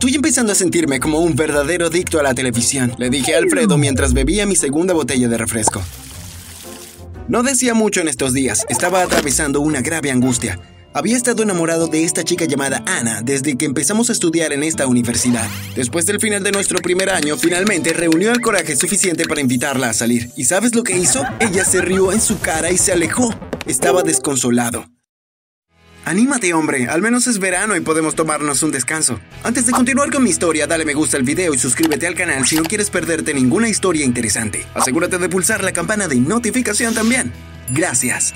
Estoy empezando a sentirme como un verdadero adicto a la televisión, le dije a Alfredo mientras bebía mi segunda botella de refresco. No decía mucho en estos días, estaba atravesando una grave angustia. Había estado enamorado de esta chica llamada Ana desde que empezamos a estudiar en esta universidad. Después del final de nuestro primer año, finalmente reunió el coraje suficiente para invitarla a salir. ¿Y sabes lo que hizo? Ella se rió en su cara y se alejó. Estaba desconsolado. Anímate, hombre, al menos es verano y podemos tomarnos un descanso. Antes de continuar con mi historia, dale me gusta al video y suscríbete al canal si no quieres perderte ninguna historia interesante. Asegúrate de pulsar la campana de notificación también. Gracias.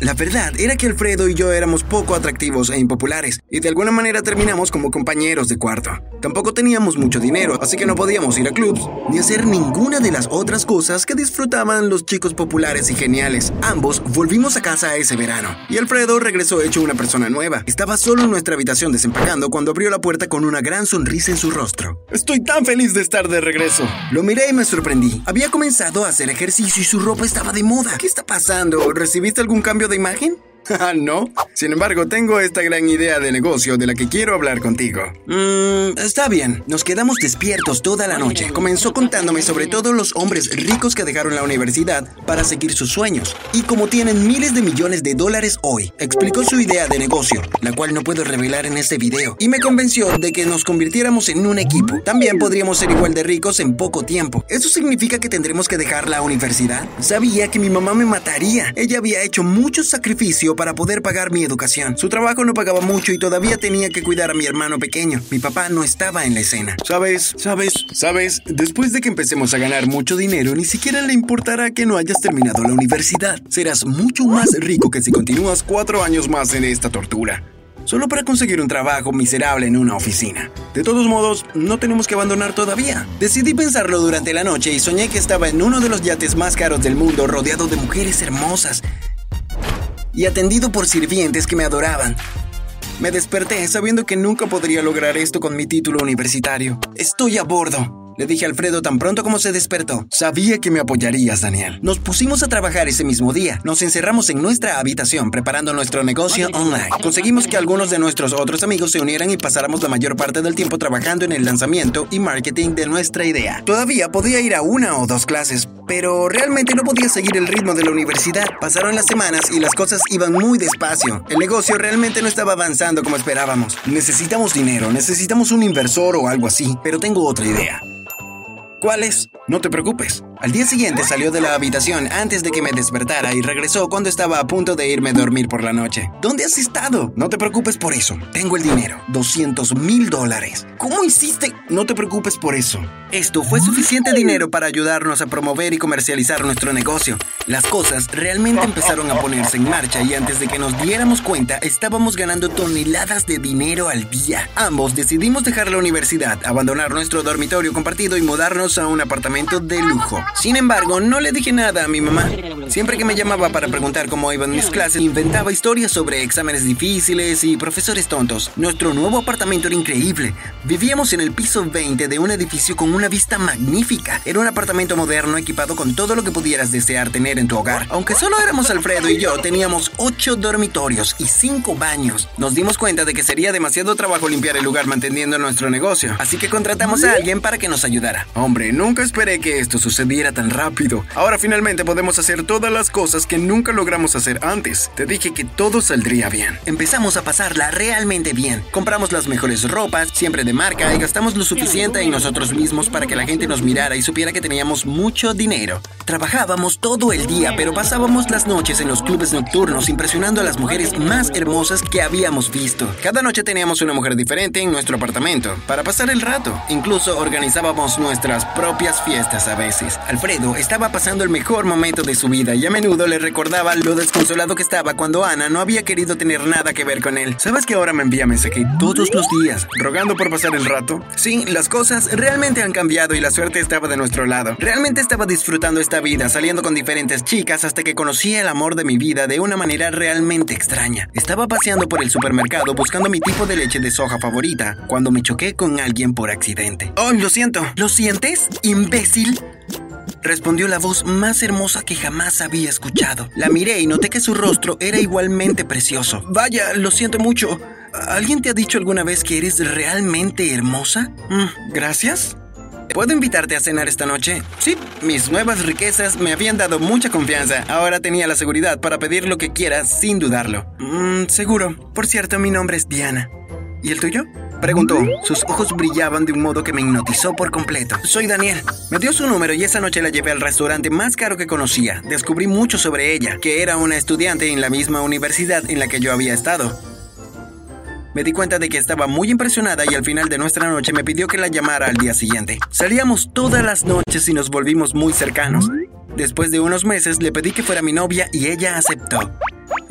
La verdad era que Alfredo y yo éramos poco atractivos e impopulares, y de alguna manera terminamos como compañeros de cuarto. Tampoco teníamos mucho dinero, así que no podíamos ir a clubs, ni hacer ninguna de las otras cosas que disfrutaban los chicos populares y geniales. Ambos volvimos a casa ese verano, y Alfredo regresó hecho una persona nueva. Estaba solo en nuestra habitación desempacando cuando abrió la puerta con una gran sonrisa en su rostro. Estoy tan feliz de estar de regreso. Lo miré y me sorprendí. Había comenzado a hacer ejercicio y su ropa estaba de moda. ¿Qué está pasando? ¿Recibiste algún cambio de imagen? Ah, no. Sin embargo, tengo esta gran idea de negocio de la que quiero hablar contigo. Mmm, está bien. Nos quedamos despiertos toda la noche. Comenzó contándome sobre todos los hombres ricos que dejaron la universidad para seguir sus sueños. Y como tienen miles de millones de dólares hoy, explicó su idea de negocio, la cual no puedo revelar en este video. Y me convenció de que nos convirtiéramos en un equipo. También podríamos ser igual de ricos en poco tiempo. ¿Eso significa que tendremos que dejar la universidad? Sabía que mi mamá me mataría. Ella había hecho mucho para poder pagar mi educación. Su trabajo no pagaba mucho y todavía tenía que cuidar a mi hermano pequeño. Mi papá no estaba en la escena. ¿Sabes? ¿Sabes? ¿Sabes? Después de que empecemos a ganar mucho dinero, ni siquiera le importará que no hayas terminado la universidad. Serás mucho más rico que si continúas cuatro años más en esta tortura solo para conseguir un trabajo miserable en una oficina. De todos modos, no tenemos que abandonar todavía. Decidí pensarlo durante la noche y soñé que estaba en uno de los yates más caros del mundo rodeado de mujeres hermosas y atendido por sirvientes que me adoraban. Me desperté sabiendo que nunca podría lograr esto con mi título universitario. Estoy a bordo. Le dije a Alfredo tan pronto como se despertó. Sabía que me apoyarías, Daniel. Nos pusimos a trabajar ese mismo día. Nos encerramos en nuestra habitación preparando nuestro negocio online. Conseguimos que algunos de nuestros otros amigos se unieran y pasáramos la mayor parte del tiempo trabajando en el lanzamiento y marketing de nuestra idea. Todavía podía ir a una o dos clases, pero realmente no podía seguir el ritmo de la universidad. Pasaron las semanas y las cosas iban muy despacio. El negocio realmente no estaba avanzando como esperábamos. Necesitamos dinero, necesitamos un inversor o algo así, pero tengo otra idea. ¿Cuál es? No te preocupes. Al día siguiente salió de la habitación antes de que me despertara y regresó cuando estaba a punto de irme a dormir por la noche. ¿Dónde has estado? No te preocupes por eso. Tengo el dinero. 200 mil dólares. ¿Cómo hiciste? No te preocupes por eso. Esto fue suficiente dinero para ayudarnos a promover y comercializar nuestro negocio. Las cosas realmente empezaron a ponerse en marcha y antes de que nos diéramos cuenta estábamos ganando toneladas de dinero al día. Ambos decidimos dejar la universidad, abandonar nuestro dormitorio compartido y mudarnos a un apartamento de lujo. Sin embargo, no le dije nada a mi mamá. Siempre que me llamaba para preguntar cómo iban mis clases, inventaba historias sobre exámenes difíciles y profesores tontos. Nuestro nuevo apartamento era increíble. Vivíamos en el piso 20 de un edificio con una vista magnífica. Era un apartamento moderno equipado con todo lo que pudieras desear tener en tu hogar. Aunque solo éramos Alfredo y yo, teníamos 8 dormitorios y 5 baños. Nos dimos cuenta de que sería demasiado trabajo limpiar el lugar manteniendo nuestro negocio, así que contratamos a alguien para que nos ayudara. Hombre, nunca esperé que esto sucediera tan rápido. Ahora finalmente podemos hacer todas las cosas que nunca logramos hacer antes. Te dije que todo saldría bien. Empezamos a pasarla realmente bien. Compramos las mejores ropas, siempre de marca, y gastamos lo suficiente en nosotros mismos para que la gente nos mirara y supiera que teníamos mucho dinero. Trabajábamos todo el día, pero pasábamos las noches en los clubes nocturnos impresionando a las mujeres más hermosas que habíamos visto. Cada noche teníamos una mujer diferente en nuestro apartamento para pasar el rato. Incluso organizábamos nuestras propias fiestas a veces. Alfredo estaba pasando el mejor momento de su vida y a menudo le recordaba lo desconsolado que estaba cuando Ana no había querido tener nada que ver con él. ¿Sabes que ahora me envía mensaje todos los días rogando por pasar el rato? Sí, las cosas realmente han cambiado y la suerte estaba de nuestro lado. Realmente estaba disfrutando esta vida, saliendo con diferentes chicas hasta que conocí el amor de mi vida de una manera realmente extraña. Estaba paseando por el supermercado buscando mi tipo de leche de soja favorita cuando me choqué con alguien por accidente. Oh, lo siento. ¿Lo sientes? Imbécil respondió la voz más hermosa que jamás había escuchado. La miré y noté que su rostro era igualmente precioso. Vaya, lo siento mucho. ¿Alguien te ha dicho alguna vez que eres realmente hermosa? Mm, gracias. ¿Puedo invitarte a cenar esta noche? Sí, mis nuevas riquezas me habían dado mucha confianza. Ahora tenía la seguridad para pedir lo que quiera sin dudarlo. Mm, seguro. Por cierto, mi nombre es Diana. ¿Y el tuyo? Preguntó. Sus ojos brillaban de un modo que me hipnotizó por completo. Soy Daniel. Me dio su número y esa noche la llevé al restaurante más caro que conocía. Descubrí mucho sobre ella, que era una estudiante en la misma universidad en la que yo había estado. Me di cuenta de que estaba muy impresionada y al final de nuestra noche me pidió que la llamara al día siguiente. Salíamos todas las noches y nos volvimos muy cercanos. Después de unos meses le pedí que fuera mi novia y ella aceptó.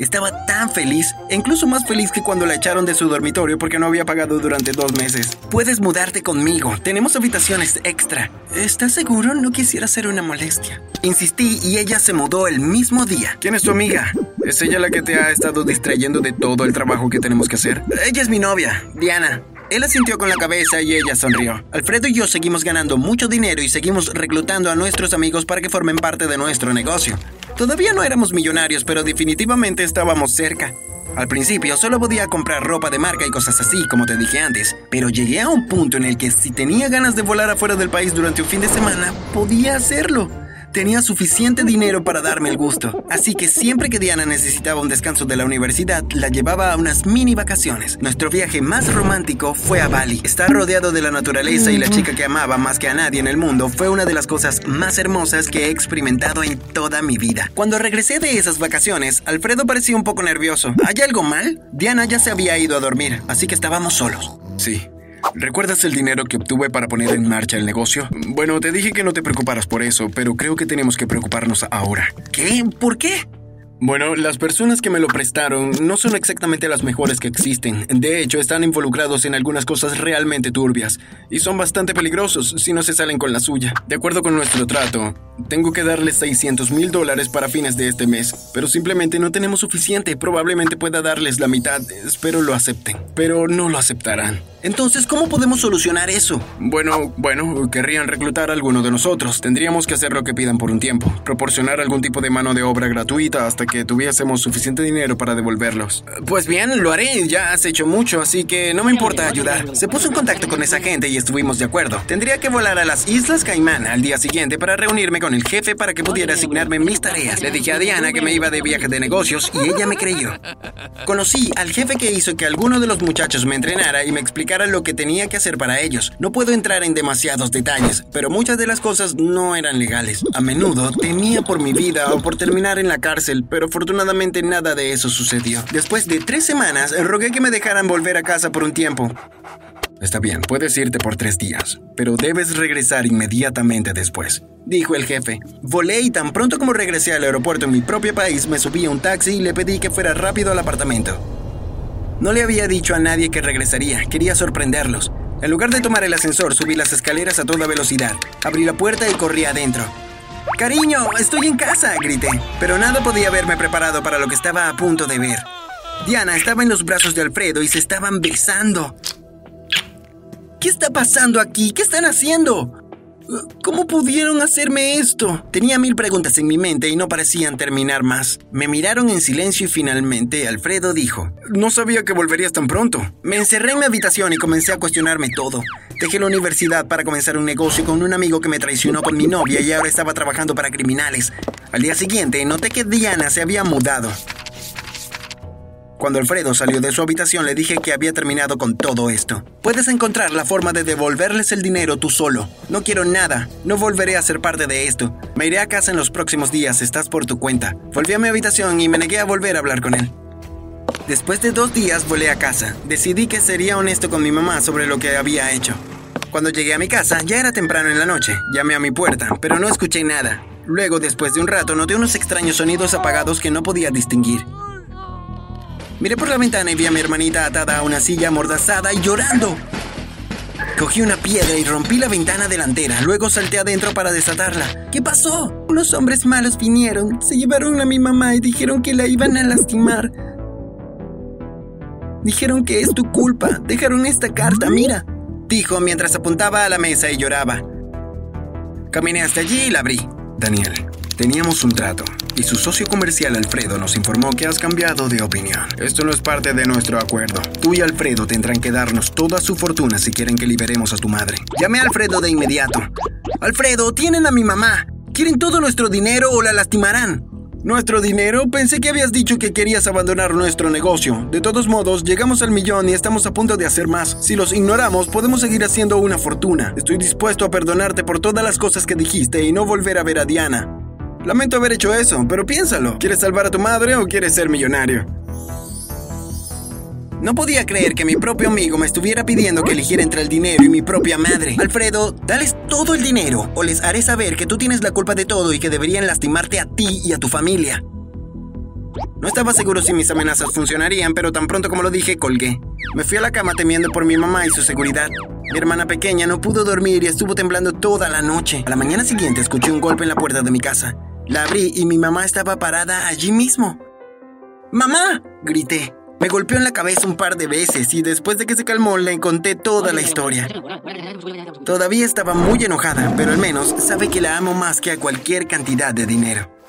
Estaba tan feliz, incluso más feliz que cuando la echaron de su dormitorio porque no había pagado durante dos meses. Puedes mudarte conmigo, tenemos habitaciones extra. ¿Estás seguro? No quisiera ser una molestia. Insistí y ella se mudó el mismo día. ¿Quién es tu amiga? ¿Es ella la que te ha estado distrayendo de todo el trabajo que tenemos que hacer? Ella es mi novia, Diana. Él asintió con la cabeza y ella sonrió. Alfredo y yo seguimos ganando mucho dinero y seguimos reclutando a nuestros amigos para que formen parte de nuestro negocio. Todavía no éramos millonarios, pero definitivamente estábamos cerca. Al principio solo podía comprar ropa de marca y cosas así, como te dije antes, pero llegué a un punto en el que si tenía ganas de volar afuera del país durante un fin de semana, podía hacerlo tenía suficiente dinero para darme el gusto. Así que siempre que Diana necesitaba un descanso de la universidad, la llevaba a unas mini vacaciones. Nuestro viaje más romántico fue a Bali. Estar rodeado de la naturaleza y la chica que amaba más que a nadie en el mundo fue una de las cosas más hermosas que he experimentado en toda mi vida. Cuando regresé de esas vacaciones, Alfredo parecía un poco nervioso. ¿Hay algo mal? Diana ya se había ido a dormir, así que estábamos solos. Sí, ¿Recuerdas el dinero que obtuve para poner en marcha el negocio? Bueno, te dije que no te preocuparas por eso, pero creo que tenemos que preocuparnos ahora. ¿Qué? ¿Por qué? Bueno, las personas que me lo prestaron no son exactamente las mejores que existen. De hecho, están involucrados en algunas cosas realmente turbias y son bastante peligrosos si no se salen con la suya. De acuerdo con nuestro trato, tengo que darles 600 mil dólares para fines de este mes, pero simplemente no tenemos suficiente. Probablemente pueda darles la mitad, espero lo acepten, pero no lo aceptarán. Entonces, ¿cómo podemos solucionar eso? Bueno, bueno, querrían reclutar a alguno de nosotros. Tendríamos que hacer lo que pidan por un tiempo. Proporcionar algún tipo de mano de obra gratuita hasta que tuviésemos suficiente dinero para devolverlos. Pues bien, lo haré. Ya has hecho mucho, así que no me importa ayudar. Se puso en contacto con esa gente y estuvimos de acuerdo. Tendría que volar a las Islas Caimán al día siguiente para reunirme con el jefe para que pudiera asignarme mis tareas. Le dije a Diana que me iba de viaje de negocios y ella me creyó. Conocí al jefe que hizo que alguno de los muchachos me entrenara y me explicara lo que tenía que hacer para ellos. No puedo entrar en demasiados detalles, pero muchas de las cosas no eran legales. A menudo temía por mi vida o por terminar en la cárcel, pero afortunadamente nada de eso sucedió. Después de tres semanas, rogué que me dejaran volver a casa por un tiempo. Está bien, puedes irte por tres días, pero debes regresar inmediatamente después, dijo el jefe. Volé y tan pronto como regresé al aeropuerto en mi propio país, me subí a un taxi y le pedí que fuera rápido al apartamento. No le había dicho a nadie que regresaría, quería sorprenderlos. En lugar de tomar el ascensor, subí las escaleras a toda velocidad. Abrí la puerta y corrí adentro. Cariño, estoy en casa, grité, pero nada podía haberme preparado para lo que estaba a punto de ver. Diana estaba en los brazos de Alfredo y se estaban besando. ¿Qué está pasando aquí? ¿Qué están haciendo? ¿Cómo pudieron hacerme esto? Tenía mil preguntas en mi mente y no parecían terminar más. Me miraron en silencio y finalmente Alfredo dijo, No sabía que volverías tan pronto. Me encerré en mi habitación y comencé a cuestionarme todo. Dejé la universidad para comenzar un negocio con un amigo que me traicionó con mi novia y ahora estaba trabajando para criminales. Al día siguiente noté que Diana se había mudado. Cuando Alfredo salió de su habitación le dije que había terminado con todo esto. Puedes encontrar la forma de devolverles el dinero tú solo. No quiero nada. No volveré a ser parte de esto. Me iré a casa en los próximos días. Estás por tu cuenta. Volví a mi habitación y me negué a volver a hablar con él. Después de dos días volé a casa. Decidí que sería honesto con mi mamá sobre lo que había hecho. Cuando llegué a mi casa, ya era temprano en la noche. Llamé a mi puerta, pero no escuché nada. Luego, después de un rato, noté unos extraños sonidos apagados que no podía distinguir. Miré por la ventana y vi a mi hermanita atada a una silla amordazada y llorando. Cogí una piedra y rompí la ventana delantera. Luego salté adentro para desatarla. ¿Qué pasó? Unos hombres malos vinieron, se llevaron a mi mamá y dijeron que la iban a lastimar. Dijeron que es tu culpa. Dejaron esta carta, mira. Dijo mientras apuntaba a la mesa y lloraba. Caminé hasta allí y la abrí. Daniel, Teníamos un trato, y su socio comercial Alfredo nos informó que has cambiado de opinión. Esto no es parte de nuestro acuerdo. Tú y Alfredo tendrán que darnos toda su fortuna si quieren que liberemos a tu madre. Llamé a Alfredo de inmediato. Alfredo, tienen a mi mamá. Quieren todo nuestro dinero o la lastimarán. ¿Nuestro dinero? Pensé que habías dicho que querías abandonar nuestro negocio. De todos modos, llegamos al millón y estamos a punto de hacer más. Si los ignoramos, podemos seguir haciendo una fortuna. Estoy dispuesto a perdonarte por todas las cosas que dijiste y no volver a ver a Diana. Lamento haber hecho eso, pero piénsalo. ¿Quieres salvar a tu madre o quieres ser millonario? No podía creer que mi propio amigo me estuviera pidiendo que eligiera entre el dinero y mi propia madre. Alfredo, dales todo el dinero o les haré saber que tú tienes la culpa de todo y que deberían lastimarte a ti y a tu familia. No estaba seguro si mis amenazas funcionarían, pero tan pronto como lo dije, colgué. Me fui a la cama temiendo por mi mamá y su seguridad. Mi hermana pequeña no pudo dormir y estuvo temblando toda la noche. A la mañana siguiente escuché un golpe en la puerta de mi casa. La abrí y mi mamá estaba parada allí mismo. ¡Mamá! grité. Me golpeó en la cabeza un par de veces y después de que se calmó le conté toda la historia. Todavía estaba muy enojada, pero al menos sabe que la amo más que a cualquier cantidad de dinero.